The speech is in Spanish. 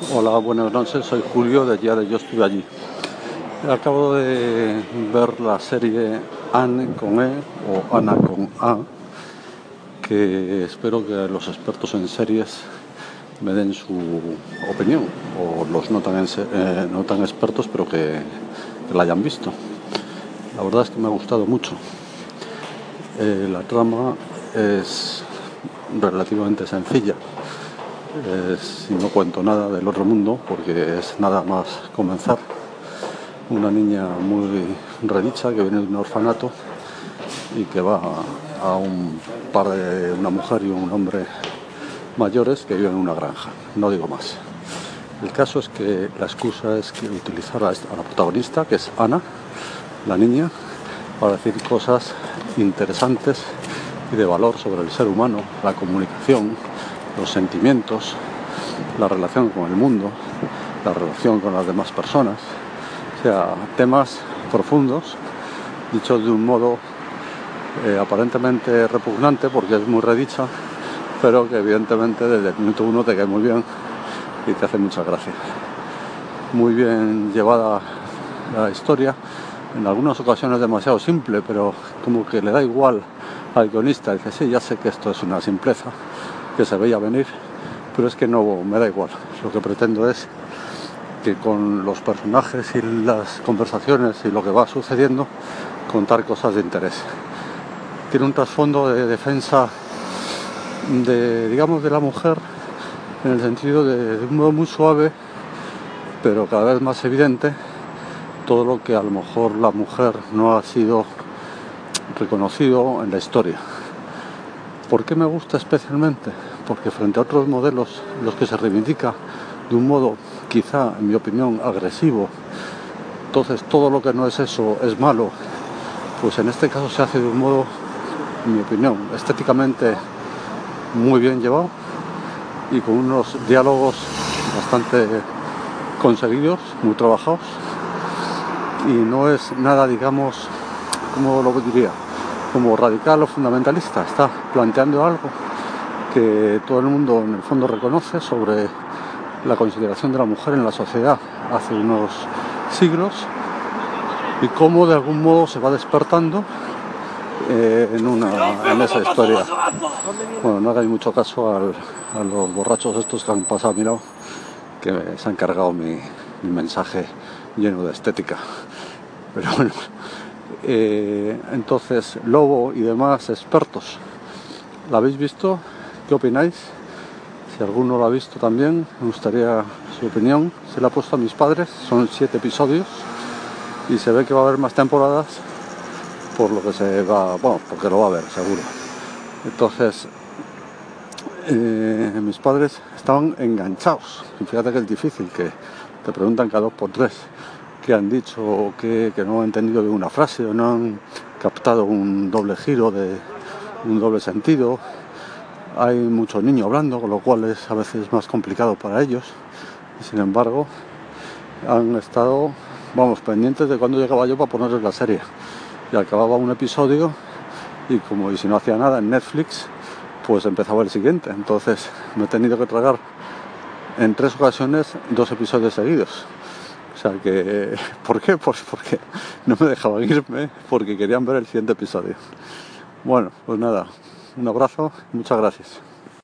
Hola, buenas noches, soy Julio de Ya de Yo Estuve Allí. Acabo de ver la serie Anne con E o Ana con A, que espero que los expertos en series me den su opinión, o los no tan, eh, no tan expertos, pero que, la hayan visto. La verdad es que me ha gustado mucho. Eh, la trama es relativamente sencilla no cuento nada del otro mundo porque es nada más comenzar. Una niña muy redicha que viene de un orfanato y que va a un par de una mujer y un hombre mayores que viven en una granja. No digo más. El caso es que la excusa es que utilizar a, la protagonista, que es Ana, la niña, para decir cosas interesantes y de valor sobre el ser humano, la comunicación, los sentimientos, la relación con el mundo, la relación con las demás personas, o sea, temas profundos, dicho de un modo eh, aparentemente repugnante porque es muy redicha, pero que evidentemente desde el minuto uno te cae muy bien y te hace muchas gracias. Muy bien llevada la historia, en algunas ocasiones demasiado simple, pero como que le da igual al guionista, dice, sí, ya sé que esto es una simpleza, que se veía venir, pero es que no me da igual. Lo que pretendo es que con los personajes y las conversaciones y lo que va sucediendo, contar cosas de interés. Tiene un trasfondo de defensa de, digamos, de la mujer en el sentido de, de un modo muy suave, pero cada vez más evidente, todo lo que a lo mejor la mujer no ha sido reconocido en la historia. ¿Por qué me gusta especialmente? Porque frente a otros modelos, los que se reivindica de un modo quizá, en mi opinión, agresivo, entonces todo lo que no es eso es malo, pues en este caso se hace de un modo, en mi opinión, estéticamente muy bien llevado y con unos diálogos bastante conseguidos, muy trabajados y no es nada, digamos, como lo diría, como radical o fundamentalista, está planteando algo que todo el mundo en el fondo reconoce sobre la consideración de la mujer en la sociedad hace unos siglos y cómo de algún modo se va despertando eh, en, una, en esa historia. Bueno, no hagáis mucho caso a los borrachos estos que han pasado a que se han cargado mi, mi mensaje lleno de estética. Pero eh, entonces, Lobo y demás expertos, ¿la habéis visto? ¿Qué opináis? Si alguno lo ha visto también, me gustaría su opinión. Se la ha puesto a mis padres, son siete episodios y se ve que va a haber más temporadas por lo que se va, bueno, porque lo va a haber seguro. Entonces, eh, mis padres estaban enganchados. Fíjate que es difícil, que te preguntan cada dos por tres que han dicho que, no han entendido bien una frase o no han captado un doble giro de un doble sentido. Hay muchos niños hablando, con lo cual es a veces más complicado para ellos. Sin embargo, han estado, vamos, pendientes de cuando llegaba yo para ponerles la serie. Y acababa un episodio y como y si no hacía nada en Netflix, pues empezaba el siguiente. Entonces me he tenido que tragar en tres ocasiones dos episodios seguidos. O sea que, ¿por qué? Pues porque no me dejaban irme, porque querían ver el siguiente episodio. Bueno, pues nada, un abrazo, muchas gracias.